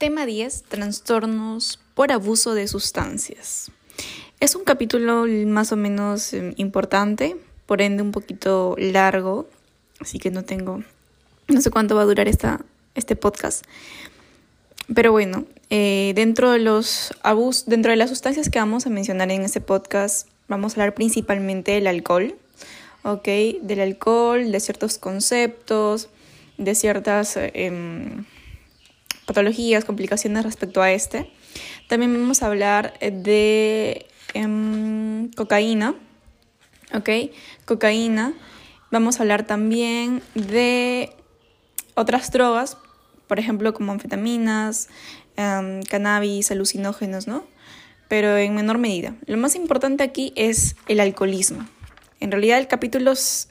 Tema 10. Trastornos por abuso de sustancias. Es un capítulo más o menos eh, importante, por ende un poquito largo, así que no tengo, no sé cuánto va a durar esta, este podcast. Pero bueno, eh, dentro de los abusos, dentro de las sustancias que vamos a mencionar en este podcast, vamos a hablar principalmente del alcohol, ¿ok? Del alcohol, de ciertos conceptos, de ciertas em, patologías, complicaciones respecto a este. También vamos a hablar de em, cocaína, ¿ok? Cocaína. Vamos a hablar también de otras drogas, por ejemplo, como anfetaminas, em, cannabis, alucinógenos, ¿no? Pero en menor medida. Lo más importante aquí es el alcoholismo. En realidad el capítulo se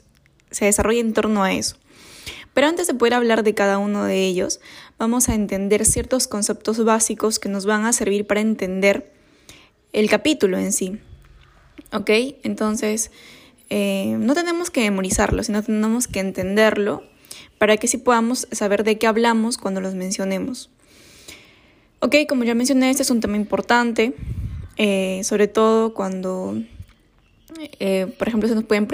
desarrolla en torno a eso. Pero antes de poder hablar de cada uno de ellos, vamos a entender ciertos conceptos básicos que nos van a servir para entender el capítulo en sí. ¿Ok? Entonces, eh, no tenemos que memorizarlo, sino tenemos que entenderlo para que sí podamos saber de qué hablamos cuando los mencionemos. Ok, como ya mencioné, este es un tema importante, eh, sobre todo cuando, eh, por ejemplo, se nos pueden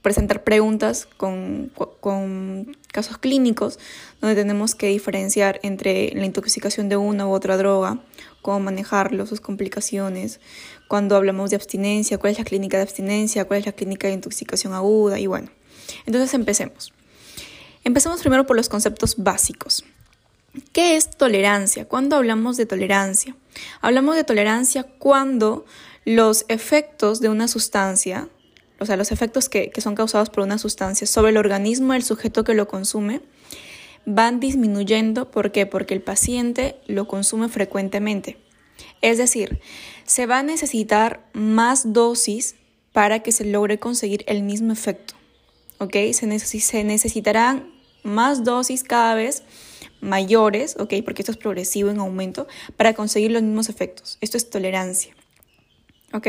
presentar preguntas con, con, casos clínicos donde tenemos que diferenciar entre la intoxicación de una u otra droga, cómo manejarlo, sus complicaciones, cuando hablamos de abstinencia, cuál es la clínica de abstinencia, cuál es la clínica de intoxicación aguda y bueno. Entonces empecemos. Empecemos primero por los conceptos básicos. ¿Qué es tolerancia? ¿Cuándo hablamos de tolerancia? Hablamos de tolerancia cuando los efectos de una sustancia o sea, los efectos que, son causados por una sustancia sobre el organismo del sujeto que lo consume, van disminuyendo. ¿Por qué? Porque el paciente lo consume frecuentemente. Es decir, se va a necesitar más dosis para que se logre conseguir el mismo efecto. ¿Ok? Se, se necesitarán más dosis cada vez mayores, ¿ok? Porque esto es progresivo en aumento, para conseguir los mismos efectos. Esto es tolerancia. ¿Ok?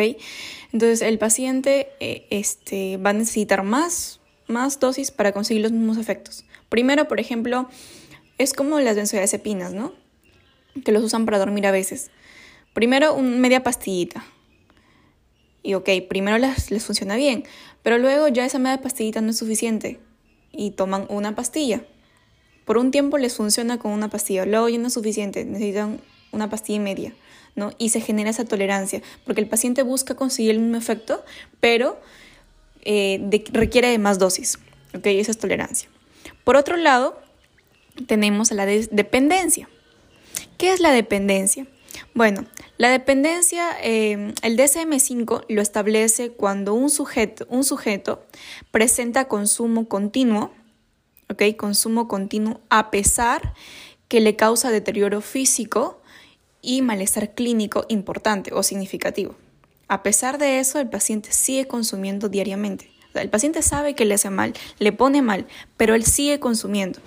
Entonces el paciente eh, este, va a necesitar más, más dosis para conseguir los mismos efectos. Primero, por ejemplo, es como las benzodiazepinas, ¿no? Que los usan para dormir a veces. Primero, un, media pastillita. Y ok, primero les, les funciona bien, pero luego ya esa media pastillita no es suficiente y toman una pastilla. Por un tiempo les funciona con una pastilla, luego ya no es suficiente, necesitan una pastilla y media. ¿No? Y se genera esa tolerancia, porque el paciente busca conseguir el mismo efecto, pero eh, requiere de más dosis, ¿ok? Esa es tolerancia. Por otro lado, tenemos la dependencia. ¿Qué es la dependencia? Bueno, la dependencia, eh, el DSM5 lo establece cuando un sujeto, un sujeto presenta consumo continuo, ¿ok? Consumo continuo a pesar que le causa deterioro físico y malestar clínico importante o significativo. A pesar de eso, el paciente sigue consumiendo diariamente. el paciente sabe que le hace mal, le pone mal, pero él sigue consumiendo.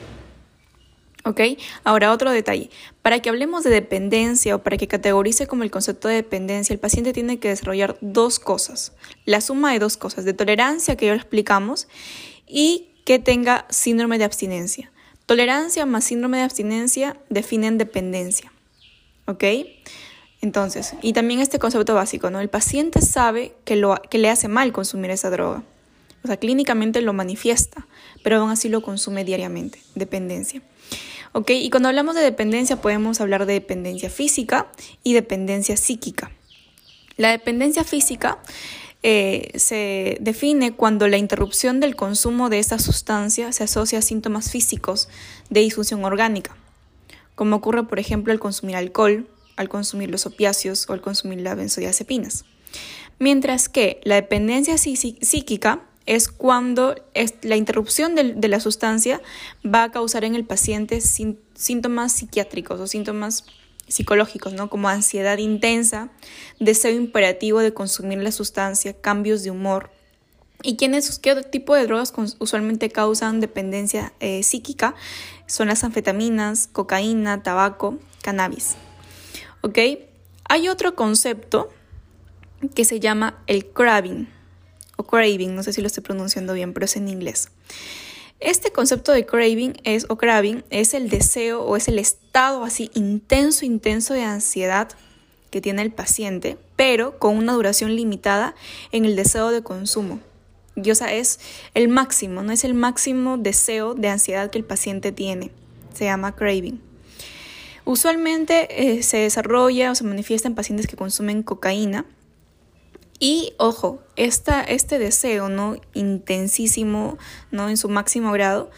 ¿Ok? Ahora otro detalle. Para que hablemos de dependencia o para que categorice como el concepto de dependencia, el paciente tiene que desarrollar dos cosas. La suma de dos cosas, de tolerancia, que ya lo explicamos, y que tenga síndrome de abstinencia. Tolerancia más síndrome de abstinencia definen dependencia. ¿Ok? Entonces, y también este concepto básico, ¿no? El paciente sabe que, lo, que le hace mal consumir esa droga. O sea, clínicamente lo manifiesta, pero aún así lo consume diariamente, dependencia. ¿Ok? Y cuando hablamos de dependencia podemos hablar de dependencia física y dependencia psíquica. La dependencia física eh, se define cuando la interrupción del consumo de esta sustancia se asocia a síntomas físicos de disfunción orgánica como ocurre por ejemplo al consumir alcohol, al consumir los opiáceos o al consumir las benzodiazepinas. Mientras que la dependencia psíquica es cuando la interrupción de, la sustancia va a causar en el paciente síntomas psiquiátricos o síntomas psicológicos, ¿no? como ansiedad intensa, deseo imperativo de consumir la sustancia, cambios de humor. ¿Y quiénes, qué tipo de drogas usualmente causan dependencia eh, psíquica? son las anfetaminas, cocaína, tabaco, cannabis. ¿Ok? Hay otro concepto que se llama el craving o craving, no sé si lo estoy pronunciando bien, pero es en inglés. Este concepto de craving es, o craving es el deseo o es el estado así intenso, intenso de ansiedad que tiene el paciente, pero con una duración limitada en el deseo de consumo. Y o sea, es el máximo, no es el máximo deseo de ansiedad que el paciente tiene. Se llama craving. Usualmente eh, se desarrolla o se manifiesta en pacientes que consumen cocaína. Y ojo, esta, este deseo no intensísimo, no en su máximo grado,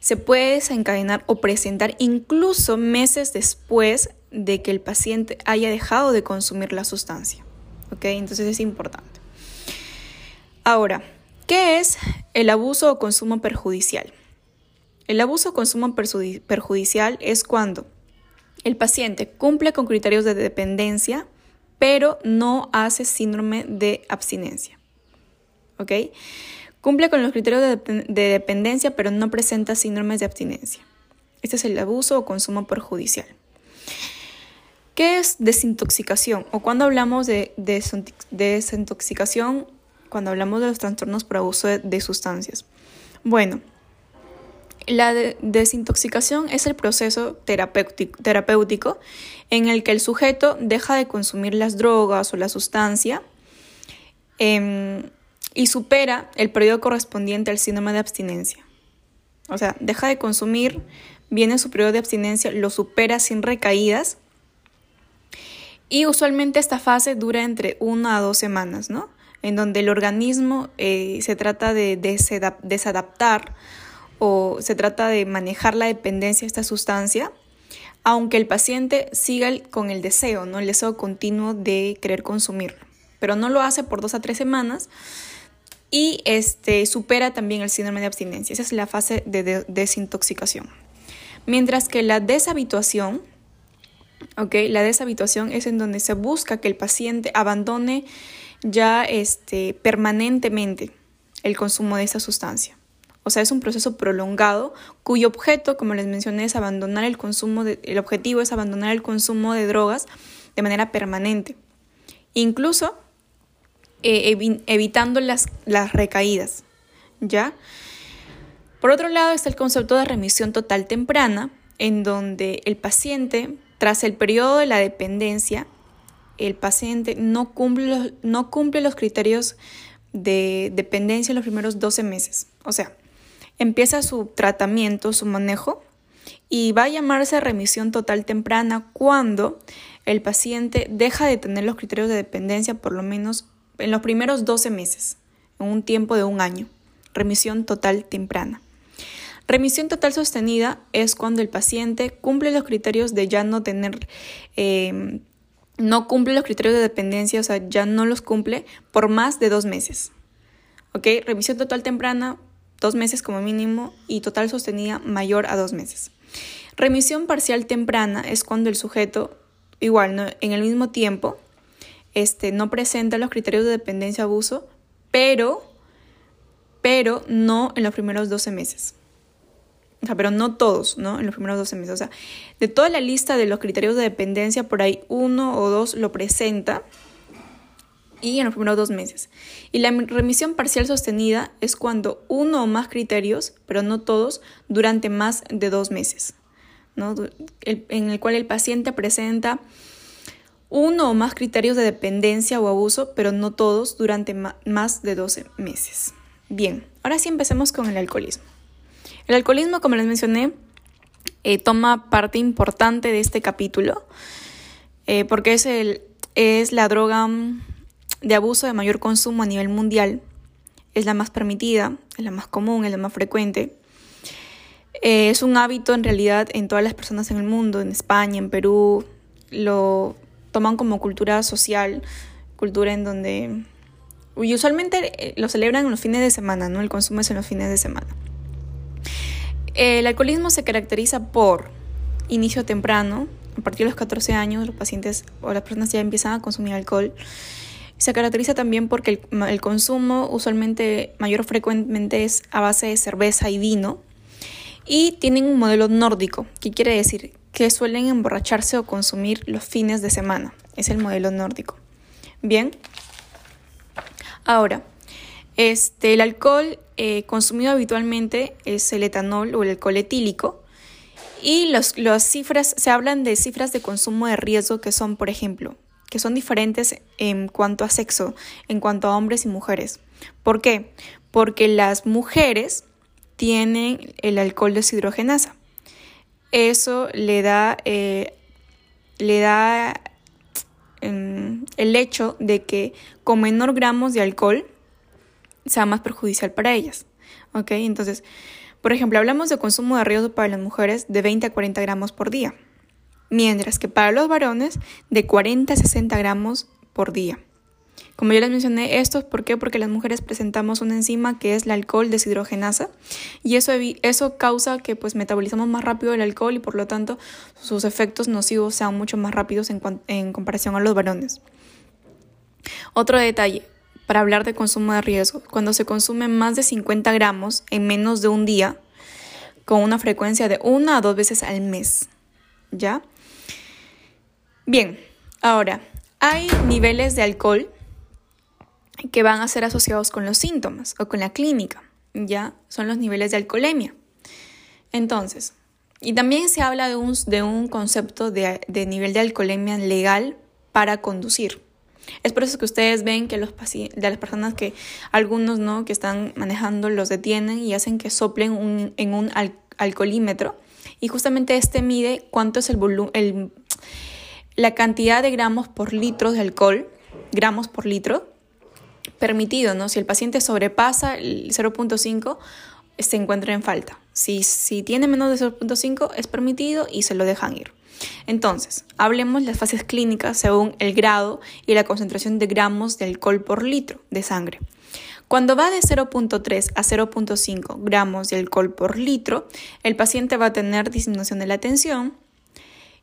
se puede desencadenar o presentar incluso meses después de que el paciente haya dejado de consumir la sustancia. ¿Ok? Entonces es importante. Ahora, ¿qué es el abuso o consumo perjudicial? El abuso o consumo perjudicial es cuando el paciente cumple con criterios de dependencia, pero no hace síndrome de abstinencia. ¿Ok? Cumple con los criterios de, dependencia, pero no presenta síndromes de abstinencia. Este es el abuso o consumo perjudicial. ¿Qué es desintoxicación? O cuando hablamos de, desintoxicación, cuando hablamos de los trastornos por abuso de sustancias. Bueno, la desintoxicación es el proceso terapéutico, en el que el sujeto deja de consumir las drogas o la sustancia em, y supera el periodo correspondiente al síndrome de abstinencia. O sea, deja de consumir, viene su periodo de abstinencia, lo supera sin recaídas y usualmente esta fase dura entre una a dos semanas, ¿no? En donde el organismo eh, se trata de desadaptar o se trata de manejar la dependencia de esta sustancia, aunque el paciente siga con el deseo, ¿no? el deseo continuo de querer consumirlo, pero no lo hace por dos a tres semanas y este, supera también el síndrome de abstinencia. Esa es la fase de, desintoxicación. Mientras que la deshabituación, ¿okay? la deshabituación es en donde se busca que el paciente abandone ya este, permanentemente el consumo de esa sustancia. O sea, es un proceso prolongado cuyo objeto, como les mencioné, es abandonar el consumo, de, el objetivo es abandonar el consumo de drogas de manera permanente. Incluso eh, evitando las, las recaídas. ¿Ya? Por otro lado está el concepto de remisión total temprana, en donde el paciente, tras el periodo de la dependencia, el paciente no cumple los, no cumple los criterios de dependencia en los primeros 12 meses. O sea, empieza su tratamiento, su manejo, y va a llamarse remisión total temprana cuando el paciente deja de tener los criterios de dependencia por lo menos en los primeros 12 meses, en un tiempo de un año. Remisión total temprana. Remisión total sostenida es cuando el paciente cumple los criterios de ya no tener, eh, no cumple los criterios de dependencia, o sea, ya no los cumple por más de dos meses. ¿Ok? Remisión total temprana dos meses como mínimo y total sostenida mayor a dos meses. Remisión parcial temprana es cuando el sujeto, igual, en el mismo tiempo, este, no presenta los criterios de dependencia abuso, pero, pero no en los primeros 12 meses. Sea, pero no todos, ¿no? En los primeros 12 meses. O sea, de toda la lista de los criterios de dependencia, por ahí uno o dos lo presenta y en los primeros dos meses. Y la remisión parcial sostenida es cuando uno o más criterios, pero no todos, durante más de dos meses, ¿no? en el cual el paciente presenta uno o más criterios de dependencia o abuso, pero no todos, durante más de 12 meses. Bien, ahora sí empecemos con el alcoholismo. El alcoholismo, como les mencioné, eh, toma parte importante de este capítulo, eh, porque es, el, es la droga de abuso de mayor consumo a nivel mundial. Es la más permitida, es la más común, es la más frecuente. Eh, es un hábito en realidad en todas las personas en el mundo, en España, en Perú, lo toman como cultura social, cultura en donde y usualmente lo celebran en los fines de semana, ¿no? El consumo es en los fines de semana. El alcoholismo se caracteriza por inicio temprano, a partir de los 14 años los pacientes o las personas ya empiezan a consumir alcohol. Se caracteriza también porque el, consumo usualmente mayor frecuentemente es a base de cerveza y vino y tienen un modelo nórdico, que quiere decir que suelen emborracharse o consumir los fines de semana. Es el modelo nórdico. Bien. Ahora, Este, el alcohol eh, consumido habitualmente es el etanol o el alcohol etílico. Y los, las cifras, se hablan de cifras de consumo de riesgo que son, por ejemplo, que son diferentes en cuanto a sexo, en cuanto a hombres y mujeres. ¿Por qué? Porque las mujeres tienen el alcohol deshidrogenasa. Eso le da, eh, le da em, el hecho de que con menor gramos de alcohol sea más perjudicial para ellas. ¿Ok? Entonces, por ejemplo, hablamos de consumo de riesgo para las mujeres de 20 a 40 gramos por día, mientras que para los varones de 40 a 60 gramos por día. Como ya les mencioné, esto es ¿por qué? Porque las mujeres presentamos una enzima que es la alcohol deshidrogenasa y eso, eso causa que pues metabolizamos más rápido el alcohol y por lo tanto sus efectos nocivos sean mucho más rápidos en, en comparación a los varones. Otro detalle, para hablar de consumo de riesgo, cuando se consume más de 50 gramos en menos de un día, con una frecuencia de una a dos veces al mes. ¿Ya? Bien, ahora, hay niveles de alcohol que van a ser asociados con los síntomas o con la clínica, ya son los niveles de alcoholemia. Entonces, y también se habla de un, de un concepto de, de, nivel de alcoholemia legal para conducir. Es por eso que ustedes ven que los de las personas que algunos no que están manejando los detienen y hacen que soplen en un alcoholímetro y justamente este mide cuánto es el volumen la cantidad de gramos por litro de alcohol, gramos por litro permitido, ¿no? Si el paciente sobrepasa el 0.5, se encuentra en falta. Si, si tiene menos de 0.5, es permitido y se lo dejan ir. Entonces, hablemos las fases clínicas según el grado y la concentración de gramos de alcohol por litro de sangre. Cuando va de 0.3 a 0.5 gramos de alcohol por litro, el paciente va a tener disminución de la tensión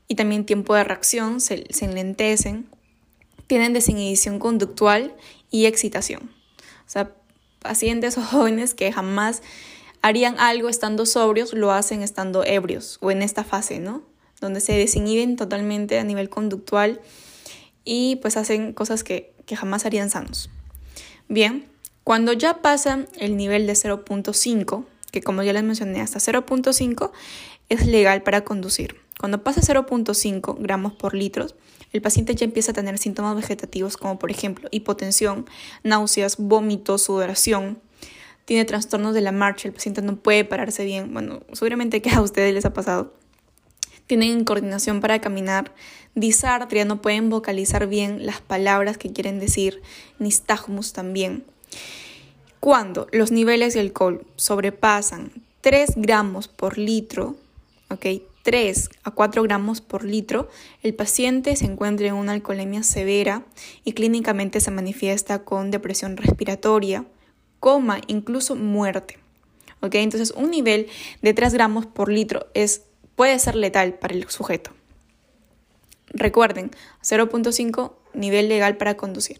y también tiempo de reacción, se, se enlentecen, tienen desinhibición conductual y excitación. O sea, pacientes o jóvenes que jamás harían algo estando sobrios, lo hacen estando ebrios o en esta fase, ¿no? Donde se desinhiben totalmente a nivel conductual y pues hacen cosas que, que jamás harían sanos. Bien, cuando ya pasa el nivel de 0.5, que como ya les mencioné, hasta 0.5 es legal para conducir. Cuando pasa 0.5 gramos por litro, el paciente ya empieza a tener síntomas vegetativos como por ejemplo hipotensión, náuseas, vómitos, sudoración. Tiene trastornos de la marcha, el paciente no puede pararse bien. Bueno, seguramente que a ustedes les ha pasado. Tienen incoordinación para caminar, disartria, no pueden vocalizar bien las palabras que quieren decir, nistagmus también. Cuando los niveles de alcohol sobrepasan 3 gramos por litro, ¿ok? 3 a 4 gramos por litro, el paciente se encuentra en una alcoholemia severa y clínicamente se manifiesta con depresión respiratoria, coma, incluso muerte. ¿Ok? Entonces, un nivel de 3 gramos por litro es, puede ser letal para el sujeto. Recuerden, 0.5 nivel legal para conducir.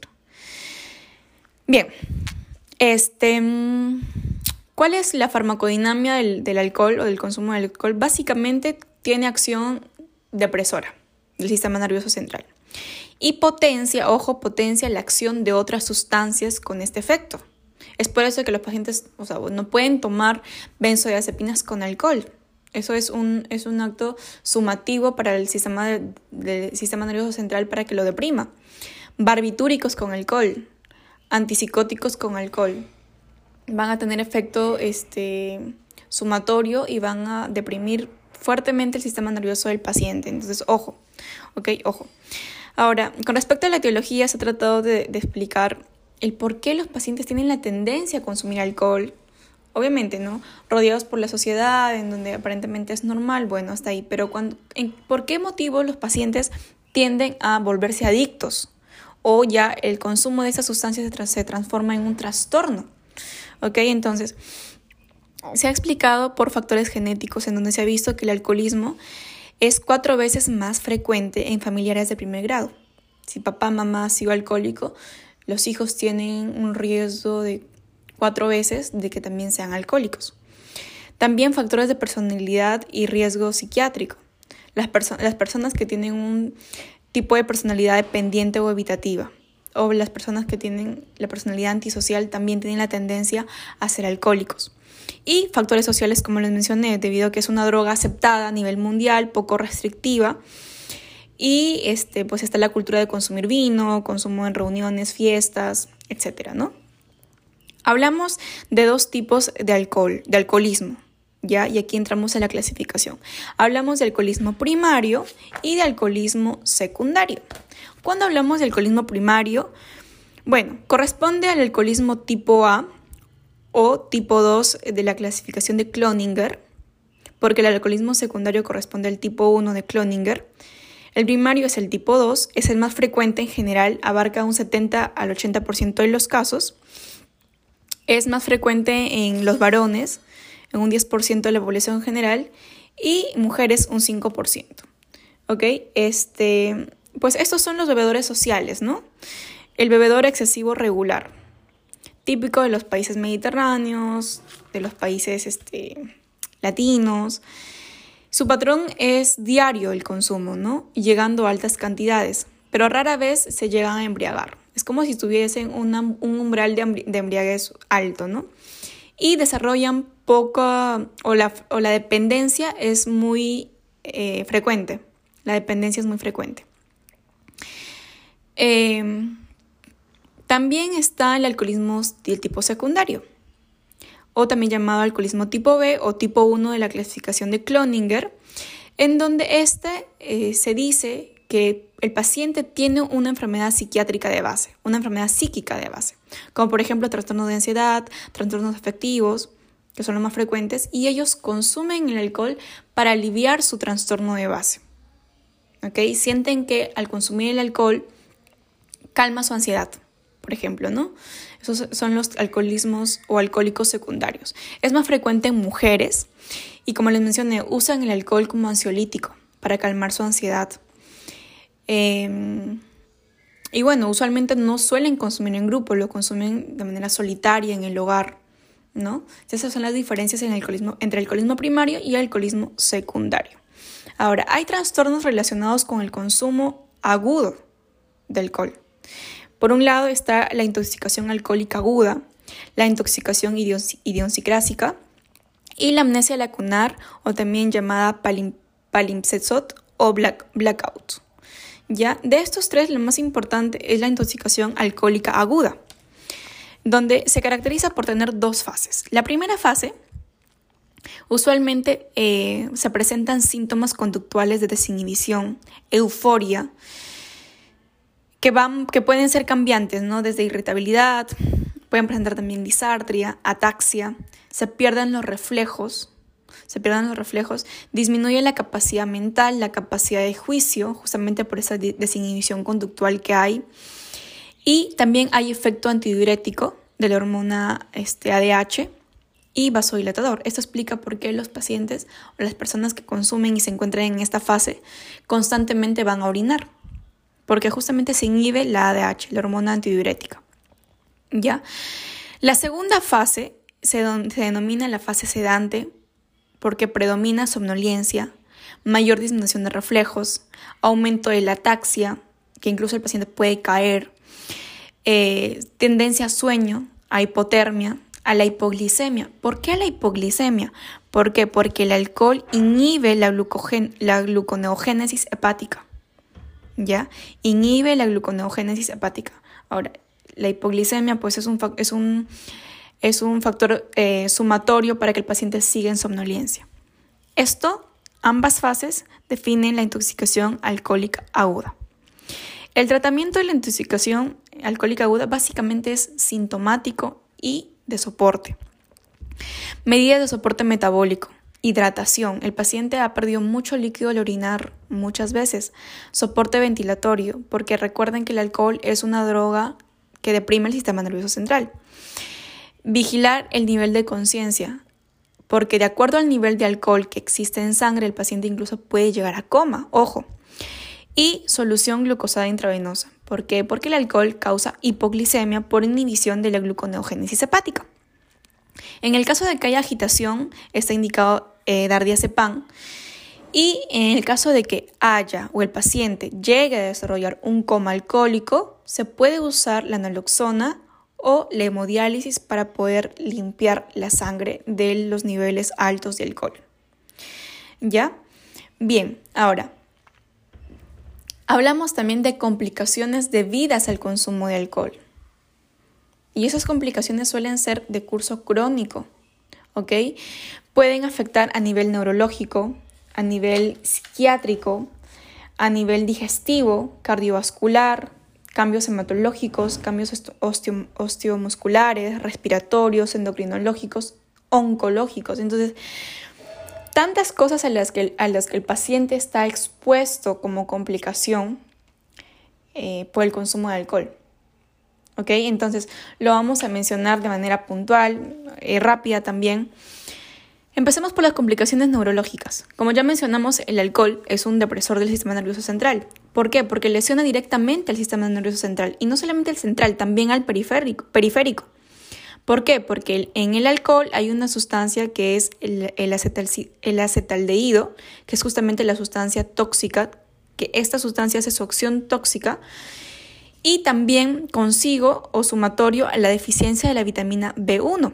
Bien, este, ¿cuál es la farmacodinamia del, alcohol o del consumo del alcohol? Básicamente tiene acción depresora del sistema nervioso central. Y potencia, ojo, potencia la acción de otras sustancias con este efecto. Es por eso que los pacientes no pueden tomar benzodiazepinas con alcohol. Eso es un, es un acto sumativo para el sistema, del sistema nervioso central para que lo deprima. Barbitúricos con alcohol, antipsicóticos con alcohol. Van a tener efecto este, sumatorio y van a deprimir fuertemente el sistema nervioso del paciente. Entonces, ojo, ok, ojo. Ahora, con respecto a la etiología, se ha tratado de, explicar el por qué los pacientes tienen la tendencia a consumir alcohol. Obviamente, ¿no? Rodeados por la sociedad, en donde aparentemente es normal, bueno, hasta ahí. Pero cuando, ¿por qué motivo los pacientes tienden a volverse adictos? O ya el consumo de esas sustancias se, se transforma en un trastorno. ¿Ok? Entonces, se ha explicado por factores genéticos en donde se ha visto que el alcoholismo es cuatro veces más frecuente en familiares de primer grado. Si papá, mamá ha sido alcohólico, los hijos tienen un riesgo de cuatro veces de que también sean alcohólicos. También factores de personalidad y riesgo psiquiátrico. Las, las personas que tienen un tipo de personalidad dependiente o evitativa. o las personas que tienen la personalidad antisocial también tienen la tendencia a ser alcohólicos. Y factores sociales, como les mencioné, debido a que es una droga aceptada a nivel mundial, poco restrictiva. Y este, pues está la cultura de consumir vino, consumo en reuniones, fiestas, etcétera, ¿no? Hablamos de dos tipos de alcohol, de alcoholismo, ¿ya? Y aquí entramos en la clasificación. Hablamos de alcoholismo primario y de alcoholismo secundario. Cuando hablamos de alcoholismo primario, bueno, corresponde al alcoholismo tipo A o tipo 2 de la clasificación de Cloninger, porque el alcoholismo secundario corresponde al tipo 1 de Cloninger. El primario es el tipo 2, es el más frecuente en general, abarca un 70 al 80% de los casos. Es más frecuente en los varones, en un 10% de la población general, y mujeres un 5%. ¿Ok? Este, pues estos son los bebedores sociales, ¿no? El bebedor excesivo regular, típico de los países mediterráneos, de los países este, latinos. Su patrón es diario el consumo, ¿no? Llegando a altas cantidades, pero rara vez se llegan a embriagar. Es como si tuviesen un umbral de, embriaguez alto, ¿no? Y desarrollan poca, o la, o la dependencia es muy eh, frecuente. La dependencia es muy frecuente. Em, también está el alcoholismo del tipo secundario, o también llamado alcoholismo tipo B o tipo 1 de la clasificación de Cloninger, en donde este eh, se dice que el paciente tiene una enfermedad psiquiátrica de base, una enfermedad psíquica de base, como por ejemplo trastornos de ansiedad, trastornos afectivos, que son los más frecuentes, y ellos consumen el alcohol para aliviar su trastorno de base. ¿Okay? Sienten que al consumir el alcohol calma su ansiedad, por ejemplo, ¿no? Esos son los alcoholismos o alcohólicos secundarios. Es más frecuente en mujeres y como les mencioné, usan el alcohol como ansiolítico para calmar su ansiedad. Em, y bueno, usualmente no suelen consumir en grupo, lo consumen de manera solitaria en el hogar, ¿no? Esas son las diferencias en el alcoholismo, entre el alcoholismo primario y el alcoholismo secundario. Ahora, hay trastornos relacionados con el consumo agudo de alcohol. Por un lado está la intoxicación alcohólica aguda, la intoxicación idiosincrásica y la amnesia lacunar o también llamada palimpsestot o blackout. Ya, de estos tres, lo más importante es la intoxicación alcohólica aguda, donde se caracteriza por tener dos fases. La primera fase, usualmente eh, se presentan síntomas conductuales de desinhibición, euforia, que, van, que pueden ser cambiantes, ¿no? Desde irritabilidad, pueden presentar también disartria, ataxia, se pierden los reflejos, se pierden los reflejos, disminuye la capacidad mental, la capacidad de juicio, justamente por esa desinhibición conductual que hay. Y también hay efecto antidiurético de la hormona este, ADH y vasodilatador. Esto explica por qué los pacientes o las personas que consumen y se encuentran en esta fase constantemente van a orinar porque justamente se inhibe la ADH, la hormona antidiurética. ¿Ya? La segunda fase se, se denomina la fase sedante porque predomina somnolencia, mayor disminución de reflejos, aumento de la ataxia, que incluso el paciente puede caer, eh, tendencia a sueño, a hipotermia, a la hipoglicemia. ¿Por qué la hipoglicemia? ¿Por qué? Porque el alcohol inhibe la, la gluconeogénesis hepática. ¿ya? Inhibe la gluconeogénesis hepática. Ahora, la hipoglicemia pues es un, es un, es un factor eh, sumatorio para que el paciente siga en somnolencia. Esto, ambas fases, definen la intoxicación alcohólica aguda. El tratamiento de la intoxicación alcohólica aguda básicamente es sintomático y de soporte. Medidas de soporte metabólico. Hidratación. El paciente ha perdido mucho líquido al orinar muchas veces. Soporte ventilatorio, porque recuerden que el alcohol es una droga que deprime el sistema nervioso central. Vigilar el nivel de conciencia, porque de acuerdo al nivel de alcohol que existe en sangre, el paciente incluso puede llegar a coma. Ojo. Y solución glucosada intravenosa. ¿Por qué? Porque el alcohol causa hipoglicemia por inhibición de la gluconeogénesis hepática. En el caso de que haya agitación, está indicado eh, dar diazepam. Y en el caso de que haya o el paciente llegue a desarrollar un coma alcohólico, se puede usar la naloxona o la hemodiálisis para poder limpiar la sangre de los niveles altos de alcohol. ¿Ya? Bien, ahora, hablamos también de complicaciones debidas al consumo de alcohol. Y esas complicaciones suelen ser de curso crónico, ¿ok? Pueden afectar a nivel neurológico, a nivel psiquiátrico, a nivel digestivo, cardiovascular, cambios hematológicos, cambios osteomusculares, respiratorios, endocrinológicos, oncológicos. Entonces, tantas cosas a las que, a las que el paciente está expuesto como complicación eh, por el consumo de alcohol. ¿Ok? Entonces, lo vamos a mencionar de manera puntual, y eh, rápida también. Empecemos por las complicaciones neurológicas. Como ya mencionamos, el alcohol es un depresor del sistema nervioso central. ¿Por qué? Porque lesiona directamente al sistema nervioso central y no solamente al central, también al periférico. ¿Por qué? Porque en el alcohol hay una sustancia que es el, el, el acetaldehído, que es justamente la sustancia tóxica, que esta sustancia hace su acción tóxica y también consigo o sumatorio a la deficiencia de la vitamina B1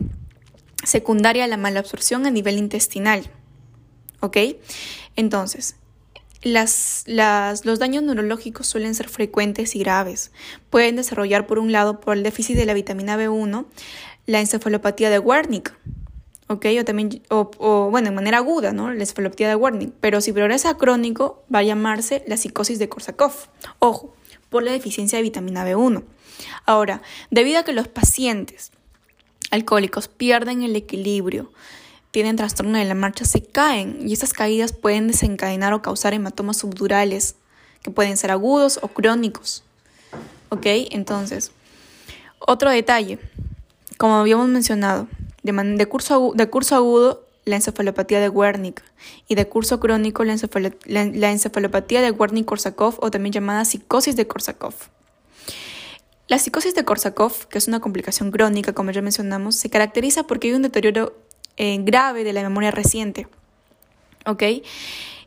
secundaria a la mala absorción a nivel intestinal. ¿Ok? Entonces, las, los daños neurológicos suelen ser frecuentes y graves. Pueden desarrollar, por un lado, por el déficit de la vitamina B1, la encefalopatía de Wernicke. ¿ok? O también, o, bueno, de manera aguda, ¿no? La encefalopatía de Wernicke. Pero si progresa crónico, va a llamarse la psicosis de Korsakoff. Ojo, por la deficiencia de vitamina B1. Ahora, debido a que los pacientes alcohólicos pierden el equilibrio, tienen trastorno de la marcha, se caen y estas caídas pueden desencadenar o causar hematomas subdurales que pueden ser agudos o crónicos. ¿Ok? Entonces, otro detalle, como habíamos mencionado, de, curso, de curso agudo la encefalopatía de Wernicke y de curso crónico la, encefalopatía de Wernicke-Korsakoff o también llamada psicosis de Korsakoff. La psicosis de Korsakoff, que es una complicación crónica, como ya mencionamos, se caracteriza porque hay un deterioro eh, grave de la memoria reciente. ¿Ok?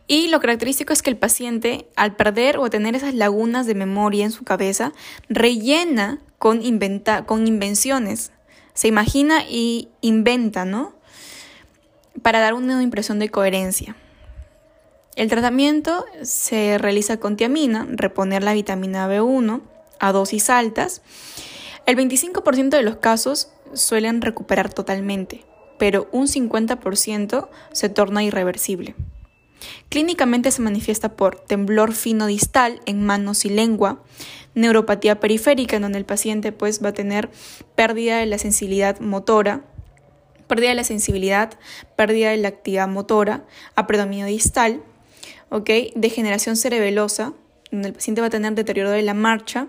Y lo característico es que el paciente, al perder o tener esas lagunas de memoria en su cabeza, rellena con, inventa con invenciones. Se imagina y inventa, ¿no? Para dar una impresión de coherencia. El tratamiento se realiza con tiamina, reponer la vitamina B1, a dosis altas, el 25% de los casos suelen recuperar totalmente, pero un 50% se torna irreversible. Clínicamente se manifiesta por temblor fino distal en manos y lengua, neuropatía periférica en donde el paciente pues va a tener pérdida de la sensibilidad motora, pérdida de la sensibilidad, pérdida de la actividad motora, a predominio distal, ¿ok? degeneración cerebelosa, donde el paciente va a tener deterioro de la marcha,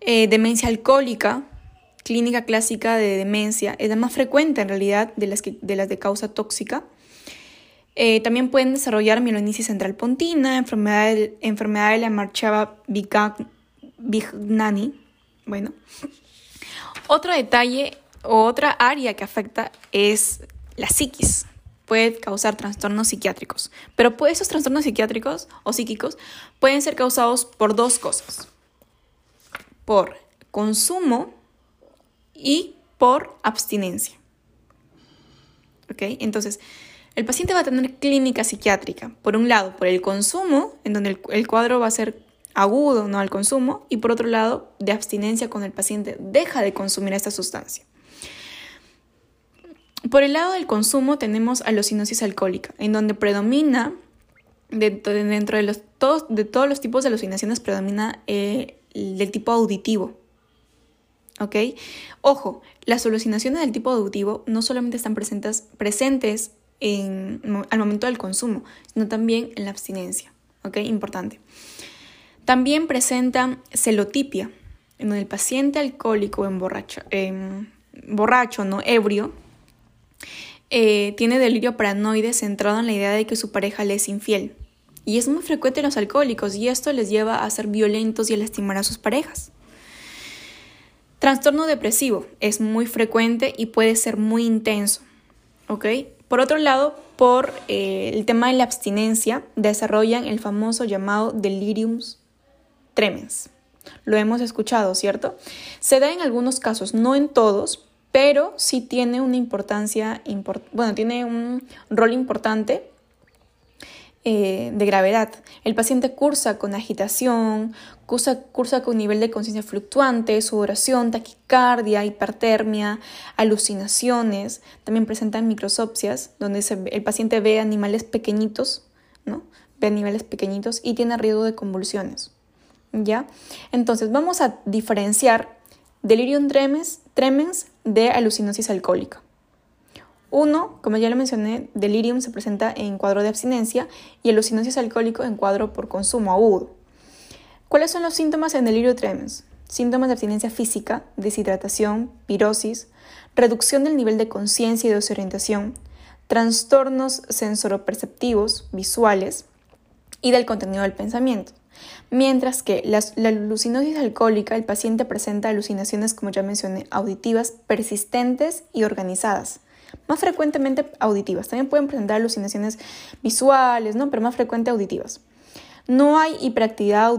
eh, demencia alcohólica, clínica clásica de demencia, es la más frecuente en realidad de las, de, las de causa tóxica. Eh, también pueden desarrollar mielonisis central pontina, enfermedad de, enfermedad de la marchava Bignani. Bueno, otro detalle o otra área que afecta es la psiquis. Puede causar trastornos psiquiátricos, pero esos trastornos psiquiátricos o psíquicos pueden ser causados por dos cosas por consumo y por abstinencia. ¿Ok? Entonces, el paciente va a tener clínica psiquiátrica, por un lado, por el consumo, en donde el, cuadro va a ser agudo, no al consumo, y por otro lado, de abstinencia cuando el paciente deja de consumir esta sustancia. Por el lado del consumo tenemos alucinosis alcohólica, en donde predomina, dentro de, todos los tipos de alucinaciones, predomina eh, del tipo auditivo. ¿Ok? Ojo, las alucinaciones del tipo auditivo no solamente están presentes, presentes en, al momento del consumo, sino también en la abstinencia. ¿Ok? Importante. También presentan celotipia, en donde el paciente alcohólico en borracho, borracho no ebrio, eh, tiene delirio paranoide centrado en la idea de que su pareja le es infiel. Y es muy frecuente en los alcohólicos y esto les lleva a ser violentos y a lastimar a sus parejas. Trastorno depresivo es muy frecuente y puede ser muy intenso. ¿ok? Por otro lado, por eh, el tema de la abstinencia, desarrollan el famoso llamado delirium tremens. Lo hemos escuchado, ¿cierto? Se da en algunos casos, no en todos, pero sí tiene una importancia, bueno, tiene un rol importante eh, de gravedad. El paciente cursa con agitación, cursa, cursa con nivel de conciencia fluctuante, sudoración, taquicardia, hipertermia, alucinaciones. También presentan microsopsias, donde el paciente ve animales pequeñitos, ¿no? Ve animales pequeñitos y tiene riesgo de convulsiones. ¿Ya? Entonces, vamos a diferenciar delirium tremens, tremens de alucinosis alcohólica. Uno, como ya lo mencioné, delirium se presenta en cuadro de abstinencia y alucinosis alcohólico en cuadro por consumo agudo. ¿Cuáles son los síntomas en delirio tremens? Síntomas de abstinencia física, deshidratación, pirosis, reducción del nivel de conciencia y de desorientación, trastornos sensoroperceptivos, visuales y del contenido del pensamiento. Mientras que la, alucinosis alcohólica, el paciente presenta alucinaciones, como ya mencioné, auditivas, persistentes y organizadas. Más frecuentemente auditivas. También pueden presentar alucinaciones visuales, ¿no? pero más frecuentemente auditivas. No hay hiperactividad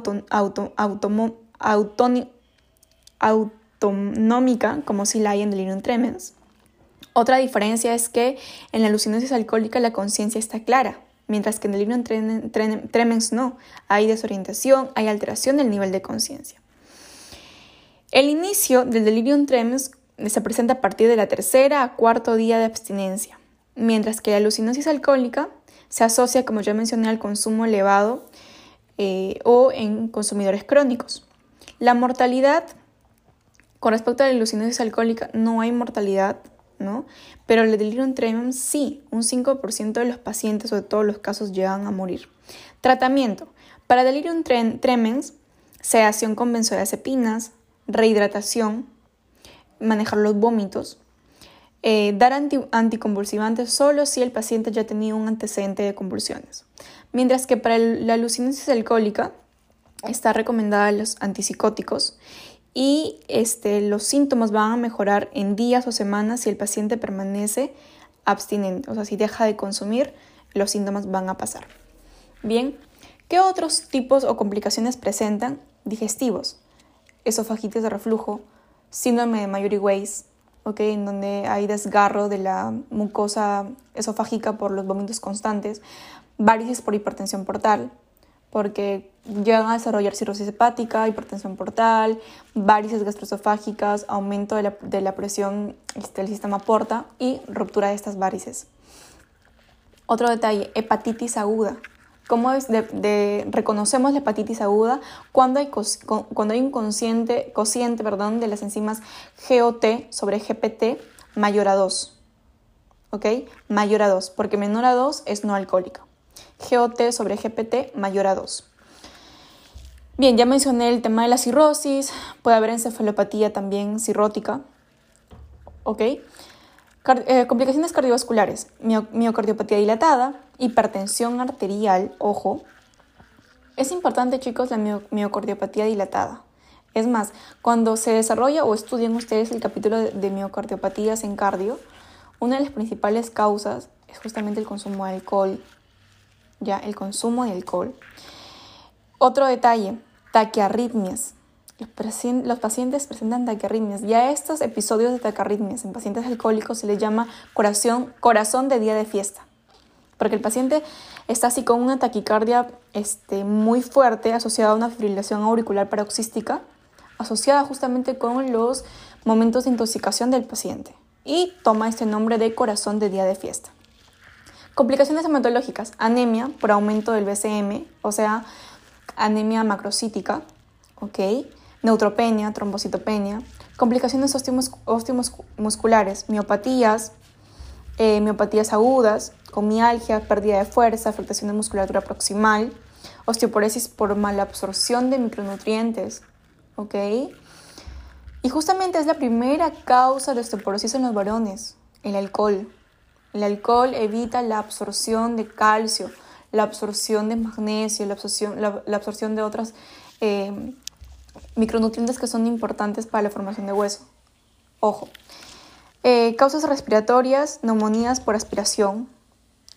autonómica como si la hay en delirium tremens. Otra diferencia es que en la alucinosis alcohólica la conciencia está clara, mientras que en el tremens no, hay desorientación, hay alteración del nivel de conciencia. El inicio del delirium tremens se presenta a partir de la tercera a cuarto día de abstinencia, mientras que la alucinosis alcohólica se asocia, como ya mencioné, al consumo elevado eh, o en consumidores crónicos. La mortalidad, con respecto a la alucinosis alcohólica, no hay mortalidad ¿no? Pero el delirium tremens sí, un 5% de los pacientes o de todos los casos llegan a morir. Tratamiento. Para delirium tremens, sedación con benzodiazepinas, rehidratación, manejar los vómitos, eh, dar anticonvulsivantes solo si el paciente ya tenía un antecedente de convulsiones. Mientras que para la alucinosis alcohólica está recomendada los antipsicóticos y este, los síntomas van a mejorar en días o semanas si el paciente permanece abstinente, o sea, si deja de consumir, los síntomas van a pasar. Bien, ¿qué otros tipos o complicaciones presentan? Digestivos, esofagitis de reflujo, síndrome de Mayory-Weiss, ¿okay? en donde hay desgarro de la mucosa esofágica por los vómitos constantes, varices por hipertensión portal, porque llegan a desarrollar cirrosis hepática, hipertensión portal, varices gastroesofágicas, aumento de la, de la presión este, del sistema porta y ruptura de estas varices. Otro detalle, hepatitis aguda. ¿Cómo reconocemos la hepatitis aguda? Cuando hay, un consciente, cociente de las enzimas GOT sobre GPT mayor a 2. ¿Ok? Mayor a 2, porque menor a 2 es no alcohólica. GOT sobre GPT mayor a 2. Bien, ya mencioné el tema de la cirrosis, puede haber encefalopatía también cirrótica. ¿Ok? Eh, complicaciones cardiovasculares, miocardiopatía dilatada, hipertensión arterial, ojo. Es importante, chicos, la miocardiopatía dilatada. Es más, cuando se desarrolla o estudian ustedes el capítulo de miocardiopatías en cardio, una de las principales causas es justamente el consumo de alcohol, ya el consumo de alcohol. Otro detalle, taquiarritmias. Los pacientes presentan taquiarritmias. Ya estos episodios de taquiarritmias en pacientes alcohólicos se les llama corazón, corazón de día de fiesta. Porque el paciente está así con una taquicardia este, muy fuerte asociada a una fibrilación auricular paroxística, asociada justamente con los momentos de intoxicación del paciente. Y toma este nombre de corazón de día de fiesta. Complicaciones hematológicas, anemia por aumento del BCM, o sea, anemia macrocítica, ¿ok? Neutropenia, trombocitopenia, complicaciones osteomusculares, miopatías, eh, miopatías agudas, mialgia, pérdida de fuerza, afectación de musculatura proximal, osteoporosis por malabsorción de micronutrientes, ¿ok? Y justamente es la primera causa de osteoporosis en los varones, el alcohol. El alcohol evita la absorción de calcio, la absorción de magnesio, la absorción, la, absorción de otros eh, micronutrientes que son importantes para la formación de hueso. Ojo. Eh, causas respiratorias, neumonías por aspiración.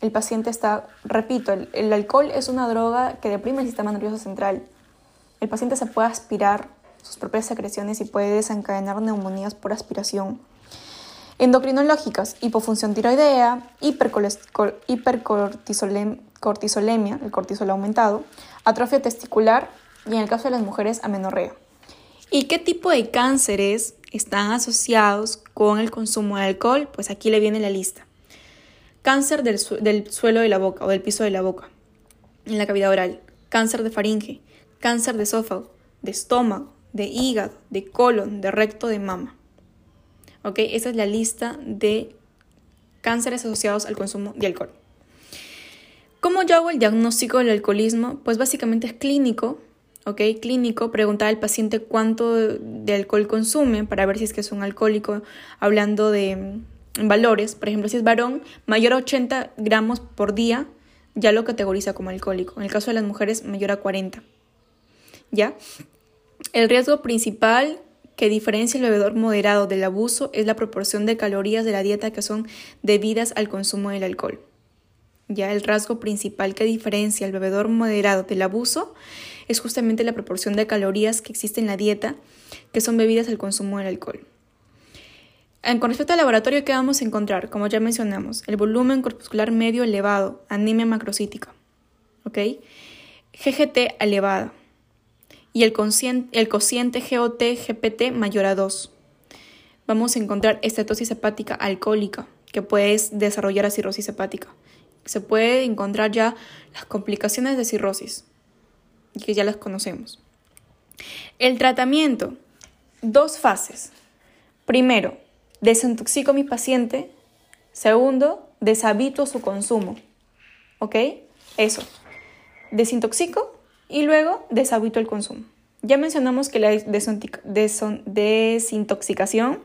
El paciente está, repito, el, alcohol es una droga que deprime el sistema nervioso central. el paciente se puede aspirar sus propias secreciones y puede desencadenar neumonías por aspiración. Endocrinológicas, hipofunción tiroidea, hipercortisolemia, el cortisol aumentado, atrofia testicular y en el caso de las mujeres amenorrea. ¿Y qué tipo de cánceres están asociados con el consumo de alcohol? Pues aquí le viene la lista. Cáncer del, suelo de la boca o del piso de la boca, en la cavidad oral, cáncer de faringe, cáncer de esófago, de estómago, de hígado, de colon, de recto, de mama. ¿Ok? Esa es la lista de cánceres asociados al consumo de alcohol. ¿Cómo yo hago el diagnóstico del alcoholismo? Pues básicamente es clínico, ¿ok? Clínico, preguntar al paciente cuánto de alcohol consume para ver si es que es un alcohólico, hablando de valores. Por ejemplo, si es varón, mayor a 80 gramos por día, ya lo categoriza como alcohólico. En el caso de las mujeres, mayor a 40. ¿Ya? El riesgo principal que diferencia el bebedor moderado del abuso es la proporción de calorías de la dieta que son debidas al consumo del alcohol. Ya el rasgo principal que diferencia el bebedor moderado del abuso es justamente la proporción de calorías que existe en la dieta que son bebidas al consumo del alcohol. Con respecto al laboratorio, ¿qué vamos a encontrar? Como ya mencionamos, el volumen corpuscular medio elevado, anemia macrocítica, ¿ok? GGT elevada y el, el cociente GOT-GPT mayor a 2. Vamos a encontrar estetosis hepática alcohólica, que puede desarrollar a cirrosis hepática. Se puede encontrar ya las complicaciones de cirrosis, que ya las conocemos. El tratamiento, dos fases. Primero, desintoxico a mi paciente. Segundo, deshabito su consumo. ¿Ok? Eso. Desintoxico y luego deshabito el consumo. Ya mencionamos que la desintoxicación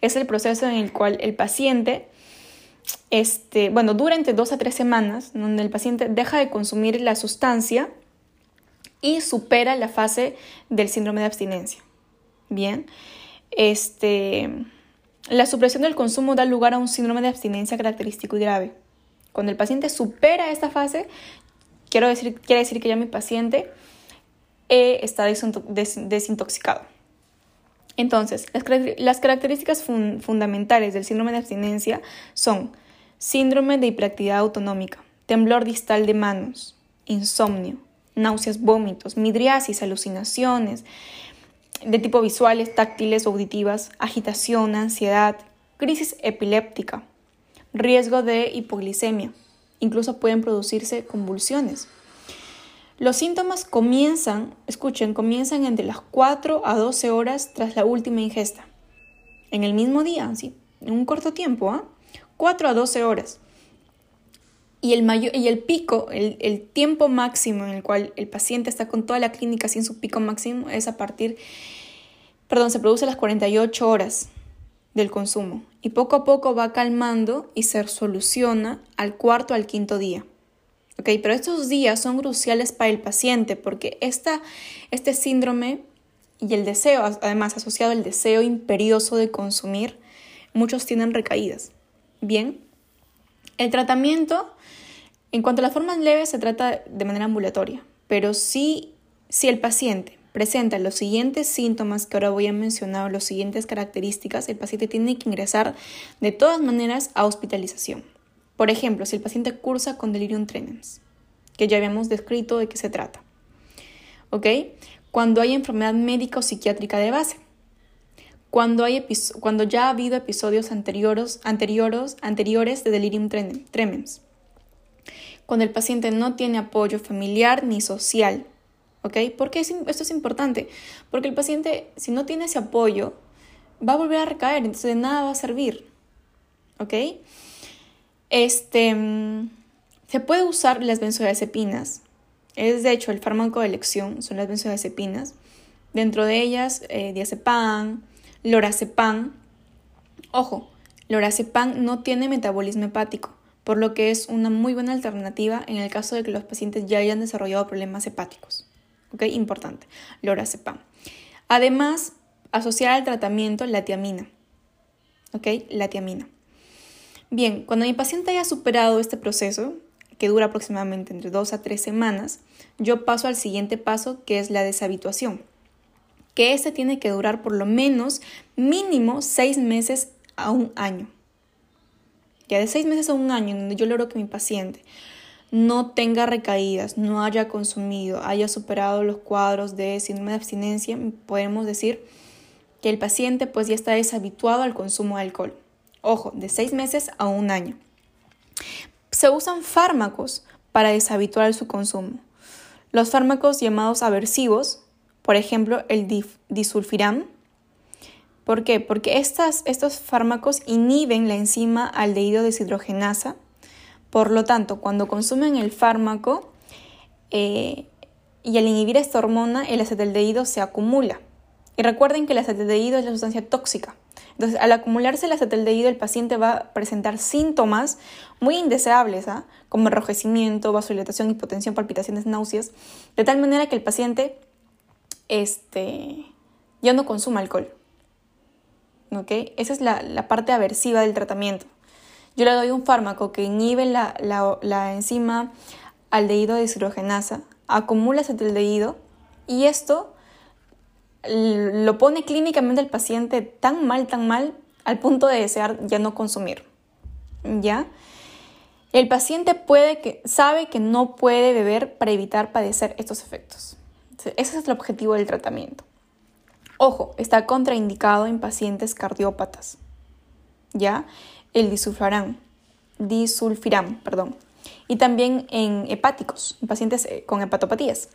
es el proceso en el cual el paciente, este, bueno, dura entre dos a tres semanas, donde el paciente deja de consumir la sustancia y supera la fase del síndrome de abstinencia. Bien, este, la supresión del consumo da lugar a un síndrome de abstinencia característico y grave. Cuando el paciente supera esta fase, quiero decir, quiere decir que ya mi paciente eh, está desintoxicado. Entonces, las, características fundamentales del síndrome de abstinencia son síndrome de hiperactividad autonómica, temblor distal de manos, insomnio, náuseas, vómitos, midriasis, alucinaciones de tipo visuales, táctiles, auditivas, agitación, ansiedad, crisis epiléptica, riesgo de hipoglicemia. Incluso pueden producirse convulsiones. Los síntomas comienzan, escuchen, comienzan entre las 4 a 12 horas tras la última ingesta. En el mismo día, ¿sí? En un corto tiempo, ¿ah? 4 a 12 horas. Y el, mayor, y el pico, el, tiempo máximo en el cual el paciente está con toda la clínica sin su pico máximo es a partir, perdón, se produce a las 48 horas del consumo. Y poco a poco va calmando y se soluciona al cuarto al quinto día. ¿Ok? Pero estos días son cruciales para el paciente porque esta, este síndrome y el deseo, además asociado al deseo imperioso de consumir, muchos tienen recaídas. Bien, el tratamiento en cuanto a las formas leves, se trata de manera ambulatoria, pero si, si el paciente presenta los siguientes síntomas que ahora voy a mencionar, las siguientes características, el paciente tiene que ingresar de todas maneras a hospitalización. Por ejemplo, si el paciente cursa con delirium tremens, que ya habíamos descrito de qué se trata. ¿Ok? Cuando hay enfermedad médica o psiquiátrica de base. Cuando, hay cuando ya ha habido episodios anteriores, anteriores, anteriores de delirium tremens cuando el paciente no tiene apoyo familiar ni social. ¿Ok? ¿Por qué esto es importante? Porque el paciente, si no tiene ese apoyo, va a volver a recaer, entonces de nada va a servir. ¿Ok? Este, se puede usar las benzodiazepinas. Es de hecho el fármaco de elección, son las benzodiazepinas. Dentro de ellas, eh, diazepam, lorazepam. Ojo, lorazepam no tiene metabolismo hepático por lo que es una muy buena alternativa en el caso de que los pacientes ya hayan desarrollado problemas hepáticos. ¿Ok? Importante. Lorazepam. Además, asociar al tratamiento la tiamina. ¿Ok? La tiamina. Bien, cuando mi paciente haya superado este proceso, que dura aproximadamente entre dos a tres semanas, yo paso al siguiente paso que es la deshabituación, que este tiene que durar por lo menos mínimo seis meses a un año. Ya de seis meses a un año, donde yo logro que mi paciente no tenga recaídas, no haya consumido, haya superado los cuadros de síndrome de abstinencia, podemos decir que el paciente pues ya está deshabituado al consumo de alcohol. Ojo, de seis meses a un año. Se usan fármacos para deshabituar su consumo. Los fármacos llamados aversivos, por ejemplo, el disulfiram. ¿Por qué? Porque estos fármacos inhiben la enzima aldehído deshidrogenasa. Por lo tanto, cuando consumen el fármaco eh, y al inhibir esta hormona, el acetaldehído se acumula. Y recuerden que el acetaldehído es la sustancia tóxica. Entonces, al acumularse el acetaldehído, el paciente va a presentar síntomas muy indeseables, ¿ah? como enrojecimiento, vasodilatación, hipotensión, palpitaciones, náuseas, de tal manera que el paciente este, ya no consuma alcohol. ¿Ok? Esa es la, parte aversiva del tratamiento. Yo le doy un fármaco que inhibe la, la, la enzima aldehído deshidrogenasa, acumula acetaldehído y esto lo pone clínicamente el paciente tan mal, tan mal, al punto de desear ya no consumir. ¿Ya? El paciente puede que, sabe que no puede beber para evitar padecer estos efectos. Ese es el objetivo del tratamiento. Ojo, está contraindicado en pacientes cardiópatas. ¿Ya? El disulfiram, disulfiram, perdón. Y también en hepáticos, en pacientes eh, con hepatopatías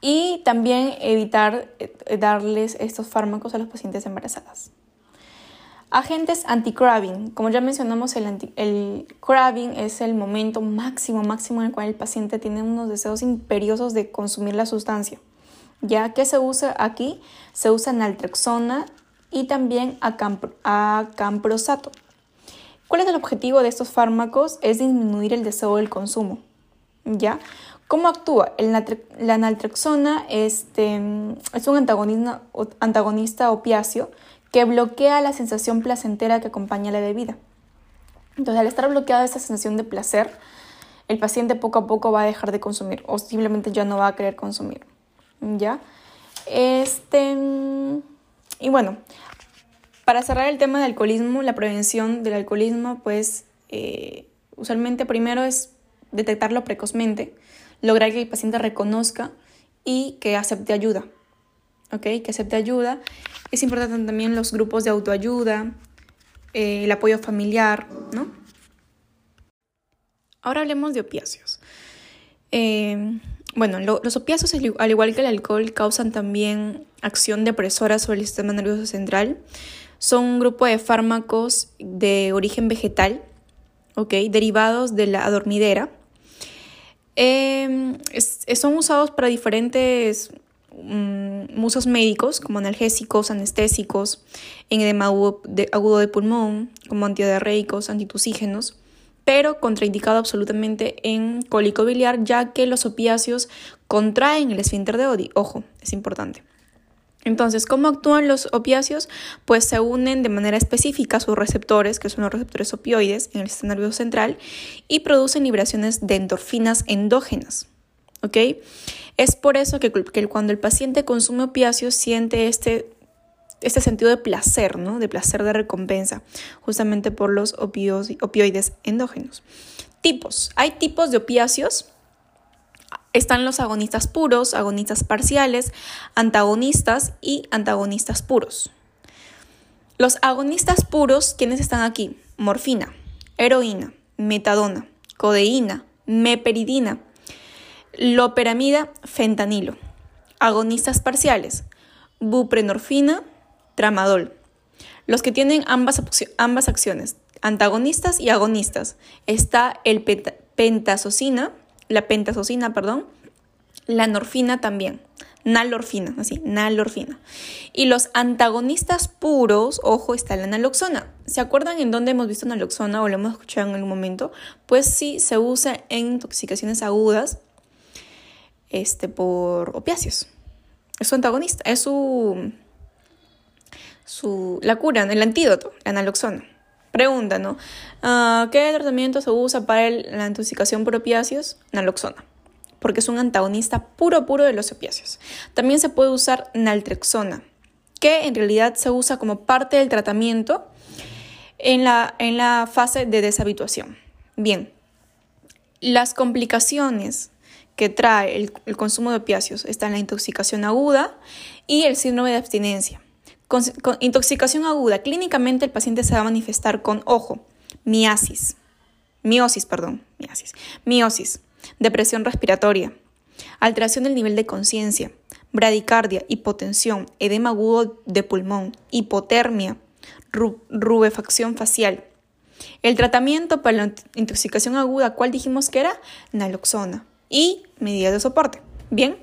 y también evitar eh, darles estos fármacos a los pacientes embarazadas. Agentes anti-craving. Como ya mencionamos, el, el craving es el momento máximo, máximo en el cual el paciente tiene unos deseos imperiosos de consumir la sustancia. Ya que se usa aquí, se usa naltrexona y también acamprosato. ¿Cuál es el objetivo de estos fármacos? Es disminuir el deseo del consumo. ¿Ya? ¿Cómo actúa? la naltrexona este, es un antagonista, antagonista opiáceo que bloquea la sensación placentera que acompaña la bebida. Entonces, al estar bloqueada esa sensación de placer, el paciente poco a poco va a dejar de consumir o simplemente ya no va a querer consumir. ¿Ya? Este, y bueno, para cerrar el tema del alcoholismo, la prevención del alcoholismo, pues eh, usualmente primero es detectarlo precozmente lograr que el paciente reconozca y que acepte ayuda. ¿Ok? Que acepte ayuda. Es importante también los grupos de autoayuda, eh, el apoyo familiar, ¿no? Ahora hablemos de opiáceos. Eh, bueno, los opiáceos, al igual que el alcohol, causan también acción depresora sobre el sistema nervioso central. Son un grupo de fármacos de origen vegetal, ¿ok? Derivados de la adormidera, Em, son usados para diferentes mm, usos médicos, como analgésicos, anestésicos, en edema agudo de, pulmón, como antidiarreicos, antitusígenos, pero contraindicado absolutamente en cólico biliar, ya que los opiáceos contraen el esfínter de Odi. Ojo, es importante. Entonces, ¿cómo actúan los opiáceos? Pues se unen de manera específica a sus receptores, que son los receptores opioides en el sistema nervioso central, y producen liberaciones de endorfinas endógenas. ¿Ok? Es por eso que, cuando el paciente consume opiáceos siente este, este sentido de placer, ¿no? De placer de recompensa, justamente por los opioides endógenos. Tipos. Hay tipos de opiáceos están los agonistas puros, agonistas parciales, antagonistas y antagonistas puros. Los agonistas puros, ¿quiénes están aquí? Morfina, heroína, metadona, codeína, meperidina, loperamida, fentanilo. Agonistas parciales, buprenorfina, tramadol. Los que tienen ambas, ambas acciones, antagonistas y agonistas, está el pentazocina, la pentazocina, perdón, la norfina también, nalorfina, así, nalorfina. Y los antagonistas puros, ojo, está la naloxona. ¿Se acuerdan en dónde hemos visto naloxona o lo hemos escuchado en algún momento? Pues sí, se usa en intoxicaciones agudas este, por opiáceos. Es su antagonista, es su, su, la cura, el antídoto, la naloxona. Pregunta, ¿no? Ah, ¿Qué tratamiento se usa para la intoxicación por opiáceos? Naloxona, porque es un antagonista puro puro de los opiáceos. También se puede usar naltrexona, que en realidad se usa como parte del tratamiento en la, en la fase de deshabituación. Bien, las complicaciones que trae el, consumo de opiáceos están la intoxicación aguda y el síndrome de abstinencia. Con, intoxicación aguda, clínicamente el paciente se va a manifestar con, ojo, miasis, miosis, perdón, miasis, miosis, depresión respiratoria, alteración del nivel de conciencia, bradicardia, hipotensión, edema agudo de pulmón, hipotermia, rubefacción facial. El tratamiento para la intoxicación aguda, ¿cuál dijimos que era? Naloxona y medidas de soporte. Bien,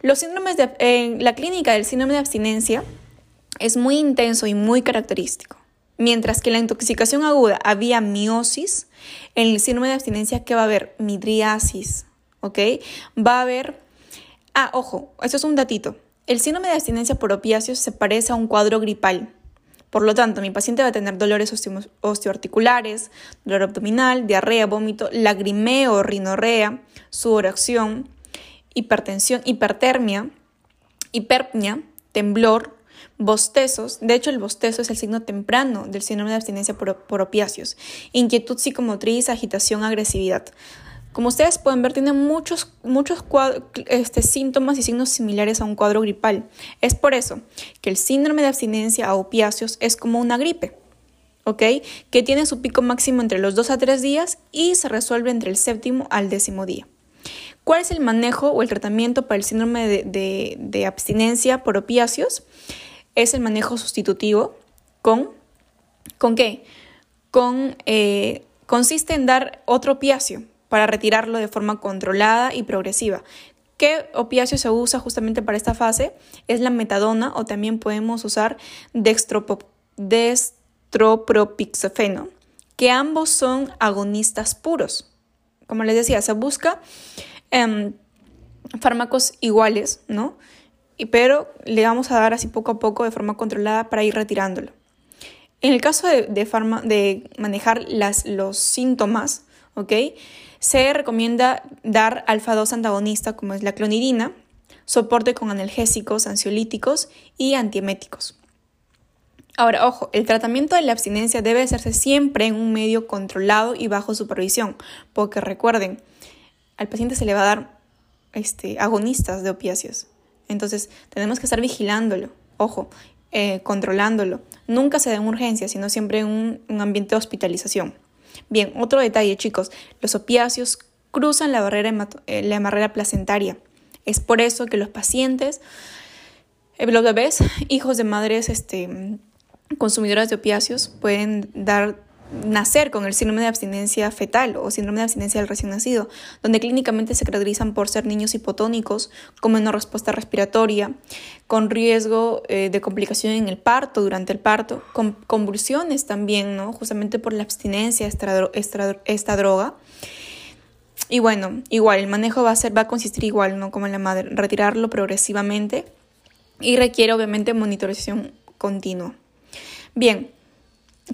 los síndromes de, en la clínica del síndrome de abstinencia es muy intenso y muy característico. Mientras que en la intoxicación aguda había miosis, en el síndrome de abstinencia, ¿qué va a haber? Midriasis, ¿ok? Va a haber... Ah, ojo, eso es un datito. El síndrome de abstinencia por opiáceos se parece a un cuadro gripal. Por lo tanto, mi paciente va a tener dolores osteoarticulares, dolor abdominal, diarrea, vómito, lagrimeo, rinorrea, sudoración, hipertensión, hipertermia, hiperpnia, temblor, bostezos. De hecho, el bostezo es el signo temprano del síndrome de abstinencia por, opiáceos. Inquietud psicomotriz, agitación, agresividad. Como ustedes pueden ver, tiene muchos, muchos este, síntomas y signos similares a un cuadro gripal. Es por eso que el síndrome de abstinencia a opiáceos es como una gripe, ¿ok? Que tiene su pico máximo entre los 2 a 3 días y se resuelve entre el séptimo al décimo día. ¿Cuál es el manejo o el tratamiento para el síndrome de, abstinencia por opiáceos? Es el manejo sustitutivo con... ¿Con qué? Con, eh, consiste en dar otro opiáceo para retirarlo de forma controlada y progresiva. ¿Qué opiáceo se usa justamente para esta fase? Es la metadona o también podemos usar dextropropixafeno, que ambos son agonistas puros. Como les decía, se busca em, fármacos iguales, ¿no? Pero le vamos a dar así poco a poco de forma controlada para ir retirándolo. En el caso de, manejar los síntomas. Se recomienda dar alfa-2 antagonista como es la clonidina, soporte con analgésicos, ansiolíticos y antieméticos. Ahora, ojo, el tratamiento de la abstinencia debe hacerse siempre en un medio controlado y bajo supervisión, porque recuerden, al paciente se le va a dar este, agonistas de opiáceos. Entonces, tenemos que estar vigilándolo, ojo, eh, controlándolo. Nunca se da en urgencia, sino siempre en un ambiente de hospitalización. Bien, otro detalle, chicos, los opiáceos cruzan la barrera, eh, la barrera placentaria. Es por eso que los pacientes, eh, los bebés, hijos de madres este, consumidoras de opiáceos, pueden dar nacer con el síndrome de abstinencia fetal o síndrome de abstinencia del recién nacido, donde clínicamente se caracterizan por ser niños hipotónicos, con menor respuesta respiratoria, con riesgo eh, de complicación en el parto, durante el parto, con convulsiones también, ¿no? justamente por la abstinencia esta, esta, droga. Y bueno, igual, el manejo va a, ser, va a consistir igual, ¿no? Como en la madre, retirarlo progresivamente y requiere obviamente monitorización continua. Bien,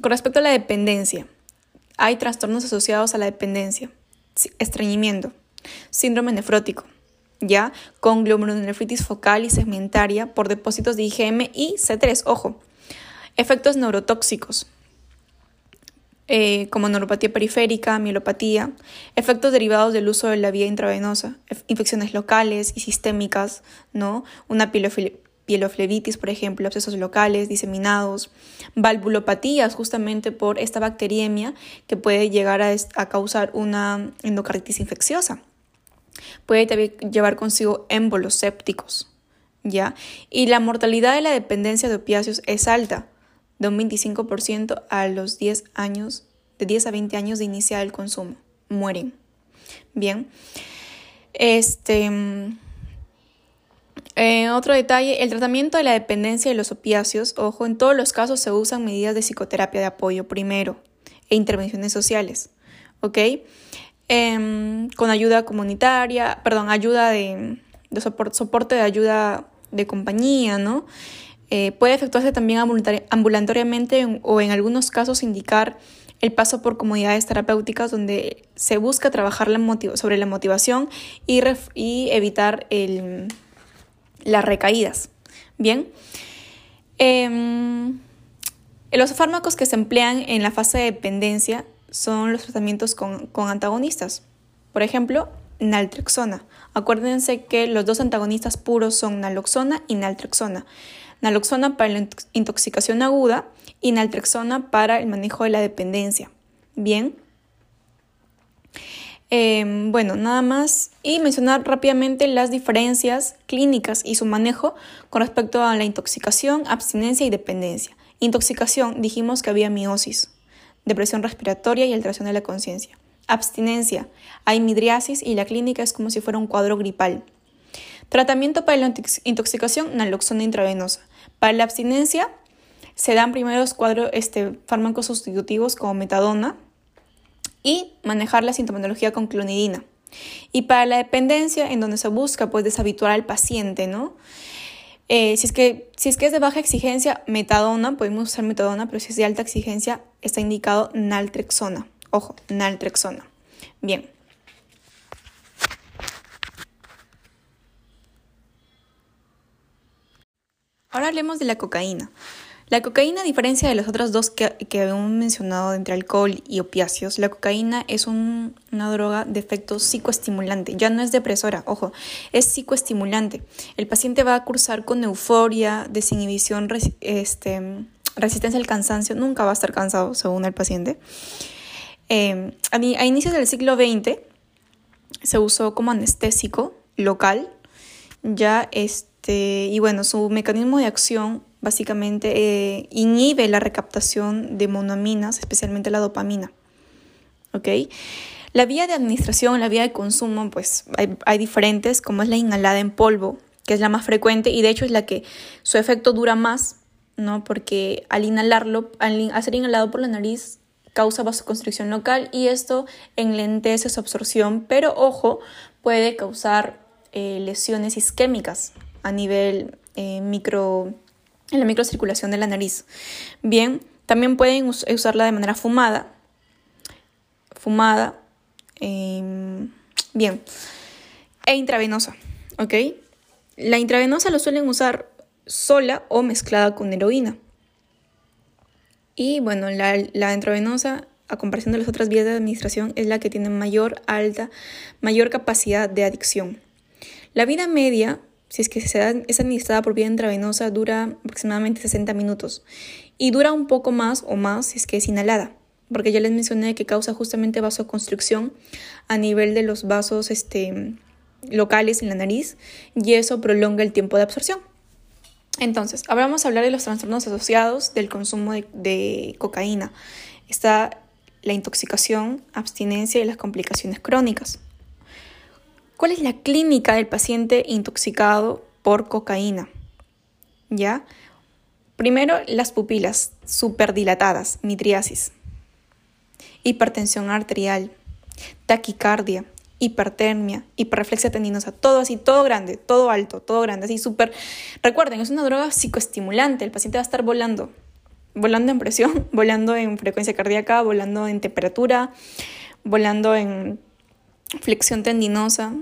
con respecto a la dependencia, hay trastornos asociados a la dependencia, estreñimiento, síndrome nefrótico, ya con glomerulonefritis focal y segmentaria por depósitos de IgM y C3, ojo, efectos neurotóxicos, eh, como neuropatía periférica, mielopatía, efectos derivados del uso de la vía intravenosa, infecciones locales y sistémicas, ¿no? Una pieloflebitis, por ejemplo, abscesos locales, diseminados, valvulopatías justamente por esta bacteriemia que puede llegar a, causar una endocarditis infecciosa. Puede también llevar consigo émbolos sépticos, ¿ya? Y la mortalidad de la dependencia de opiáceos es alta, de un 25% a los 10 años, de 10 a 20 años de iniciar el consumo. Mueren. Bien. Este eh, otro detalle, el tratamiento de la dependencia de los opiáceos, ojo, en todos los casos se usan medidas de psicoterapia de apoyo primero e intervenciones sociales, ¿ok? Em, con ayuda comunitaria, perdón, ayuda de, soporte, de ayuda de compañía, ¿no? Eh, puede efectuarse también ambulatoriamente o en algunos casos indicar el paso por comunidades terapéuticas donde se busca trabajar sobre la motivación y, evitar las recaídas. Bien. Em, los fármacos que se emplean en la fase de dependencia son los tratamientos con, antagonistas. Por ejemplo, naltrexona. Acuérdense que los dos antagonistas puros son naloxona y naltrexona. Naloxona para la intoxicación aguda y naltrexona para el manejo de la dependencia. Bien. Em, bueno, nada más. Y mencionar rápidamente las diferencias clínicas y su manejo con respecto a la intoxicación, abstinencia y dependencia. Intoxicación, dijimos que había miosis, depresión respiratoria y alteración de la conciencia. Abstinencia, hay midriasis y la clínica es como si fuera un cuadro gripal. Tratamiento para la intoxicación, naloxona intravenosa. Para la abstinencia, se dan primeros cuadros este, fármacos sustitutivos como metadona y manejar la sintomatología con clonidina. Y para la dependencia, en donde se busca pues deshabituar al paciente, ¿no? Eh, si, es que, si es que es de baja exigencia, metadona, podemos usar metadona, pero si es de alta exigencia, está indicado naltrexona. Ojo, naltrexona. Bien. Ahora hablemos de la cocaína. La cocaína, a diferencia de las otras dos que, que habíamos mencionado entre alcohol y opiáceos, la cocaína es una droga de efecto psicoestimulante. Ya no es depresora, ojo, es psicoestimulante. El paciente va a cursar con euforia, desinhibición, este, resistencia al cansancio. Nunca va a estar cansado, según el paciente. Eh, a, a inicios del siglo XX se usó como anestésico local. Ya este, y bueno, su mecanismo de acción básicamente eh, inhibe la recaptación de monoaminas, especialmente la dopamina. ¿Ok? La vía de administración, la vía de consumo, pues hay, diferentes, como es la inhalada en polvo, que es la más frecuente y de hecho es la que su efecto dura más, ¿no? Porque al inhalarlo, al hacer inhalado por la nariz, causa vasoconstricción local y esto enlentece su absorción, pero ojo, puede causar eh, lesiones isquémicas a nivel eh, micro en la microcirculación de la nariz. Bien, también pueden usarla de manera fumada. Fumada. Em, bien. E intravenosa. ¿Ok? La intravenosa lo suelen usar sola o mezclada con heroína. Y bueno, la, la intravenosa, a comparación de las otras vías de administración, es la que tiene mayor alta, mayor capacidad de adicción. La vida media si es que se es administrada por vía intravenosa, dura aproximadamente 60 minutos. Y dura un poco más o más si es que es inhalada, porque ya les mencioné que causa justamente vasoconstricción a nivel de los vasos este, locales en la nariz y eso prolonga el tiempo de absorción. Entonces, ahora vamos a hablar de los trastornos asociados del consumo de cocaína. Está la intoxicación, abstinencia y las complicaciones crónicas. ¿Cuál es la clínica del paciente intoxicado por cocaína? ¿Ya? Primero, las pupilas superdilatadas, midriasis, hipertensión arterial, taquicardia, hipertermia, hiperreflexia tendinosa, todo así, todo grande, todo alto, todo grande, así súper. Recuerden, es una droga psicoestimulante, el paciente va a estar volando, volando en presión, volando en frecuencia cardíaca, volando en temperatura, volando en flexión tendinosa,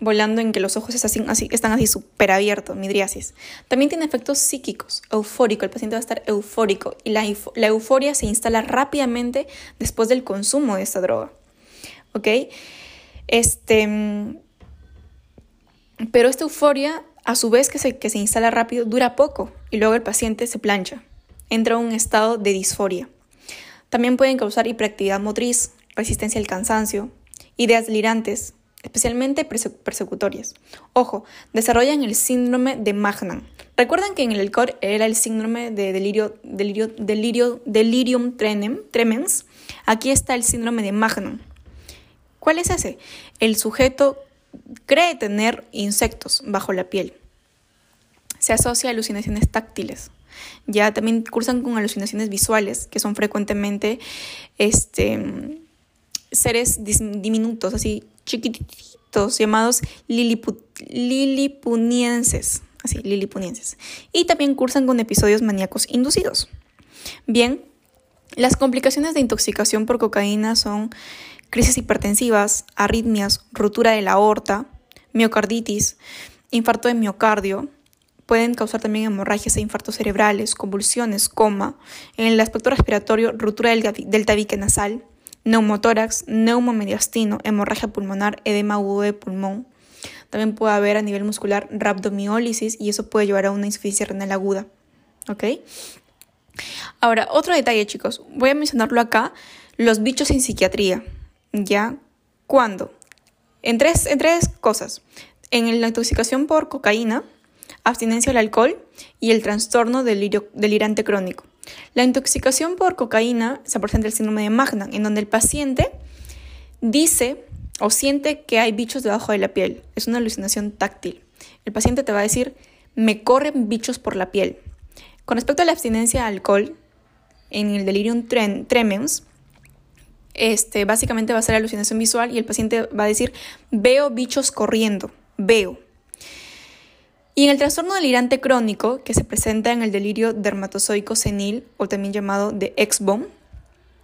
volando en que los ojos están así, están súper abiertos, midriasis. También tiene efectos psíquicos, eufórico, el paciente va a estar eufórico y la, euforia se instala rápidamente después del consumo de esta droga. ¿Ok? Este, pero esta euforia, a su vez que se, que se instala rápido, dura poco y luego el paciente se plancha, entra en un estado de disforia. También pueden causar hiperactividad motriz, resistencia al cansancio, ideas delirantes, especialmente persecutorias. Ojo, desarrollan el síndrome de Magnan. Recuerdan que en el alcohol era el síndrome de delirio, delirio, delirio, delirium tremens. Aquí está el síndrome de Magnan. ¿Cuál es ese? El sujeto cree tener insectos bajo la piel. Se asocia a alucinaciones táctiles. Ya también cursan con alucinaciones visuales, que son frecuentemente este, seres diminutos, así chiquititos llamados lilipunienses. así, liliputienses. Y también cursan con episodios maníacos inducidos. Bien, las complicaciones de intoxicación por cocaína son crisis hipertensivas, arritmias, ruptura de la aorta, miocarditis, infarto de miocardio, pueden causar también hemorragias e infartos cerebrales, convulsiones, coma, en el aspecto respiratorio, ruptura del, tabique nasal, neumotórax, neumomediastino, hemorragia pulmonar, edema agudo de pulmón. También puede haber a nivel muscular rhabdomiólisis y eso puede llevar a una insuficiencia renal aguda. ¿Ok? Ahora, otro detalle, chicos. Voy a mencionarlo acá. Los bichos en psiquiatría. ¿Ya? ¿Cuándo? En tres, en tres cosas. En la intoxicación por cocaína, abstinencia al alcohol y el trastorno delirante crónico. La intoxicación por cocaína se presenta el síndrome de Magnan, en donde el paciente dice o siente que hay bichos debajo de la piel. Es una alucinación táctil. El paciente te va a decir, me corren bichos por la piel. Con respecto a la abstinencia al alcohol, en el delirium tremens, este, básicamente va a ser alucinación visual y el paciente va a decir, veo bichos corriendo, veo. Y en el trastorno delirante crónico, que se presenta en el delirio dermatozoico senil, o también llamado de Exbom,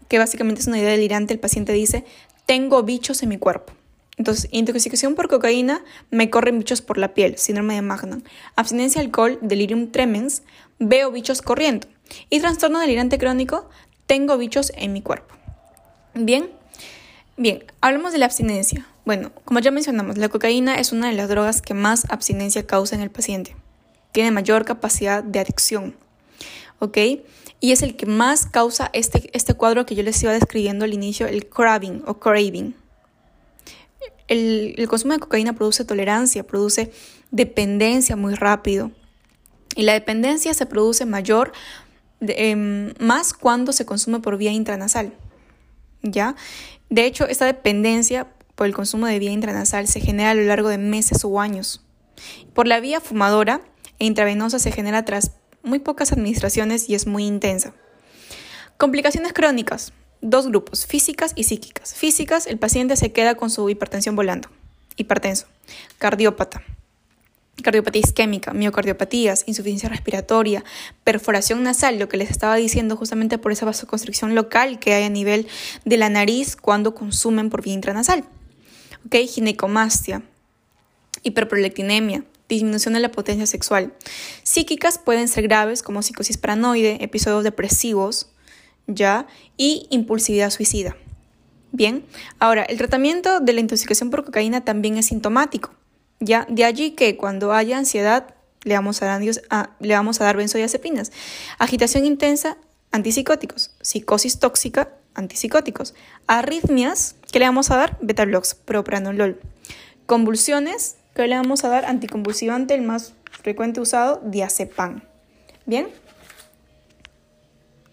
que básicamente es una idea delirante, el paciente dice, tengo bichos en mi cuerpo. Entonces, intoxicación por cocaína, me corren bichos por la piel, síndrome de Magnan. Abstinencia alcohol, delirium tremens, veo bichos corriendo. Y trastorno delirante crónico, tengo bichos en mi cuerpo. Bien, bien, hablamos de la abstinencia. Bueno, como ya mencionamos, la cocaína es una de las drogas que más abstinencia causa en el paciente. Tiene mayor capacidad de adicción. ¿Ok? Y es el que más causa este, este cuadro que yo les iba describiendo al inicio, el craving o craving. El, consumo de cocaína produce tolerancia, produce dependencia muy rápido. Y la dependencia se produce mayor, em, más cuando se consume por vía intranasal. ¿Ya? De hecho, esta dependencia por el consumo de vía intranasal se genera a lo largo de meses o años. Por la vía fumadora e intravenosa se genera tras muy pocas administraciones y es muy intensa. Complicaciones crónicas. Dos grupos, físicas y psíquicas. Físicas, el paciente se queda con su hipertensión volando. Hipertenso. Cardiópata. Cardiopatía isquémica, miocardiopatías, insuficiencia respiratoria, perforación nasal, lo que les estaba diciendo justamente por esa vasoconstricción local que hay a nivel de la nariz cuando consumen por vía intranasal. Ginecomastia, hiperprolectinemia, disminución de la potencia sexual. Psíquicas pueden ser graves como psicosis paranoide, episodios depresivos, ya, y impulsividad suicida. Bien, ahora, el tratamiento de la intoxicación por cocaína también es sintomático. Ya, de allí que cuando haya ansiedad le vamos a dar, a, le vamos a dar benzodiazepinas. Agitación intensa, antipsicóticos. Psicosis tóxica, antipsicóticos. Arritmias, ¿qué le vamos a dar? Beta-blocs, propranolol. Convulsiones, ¿qué le vamos a dar? Anticonvulsivante, el más frecuente usado, diazepam. Bien.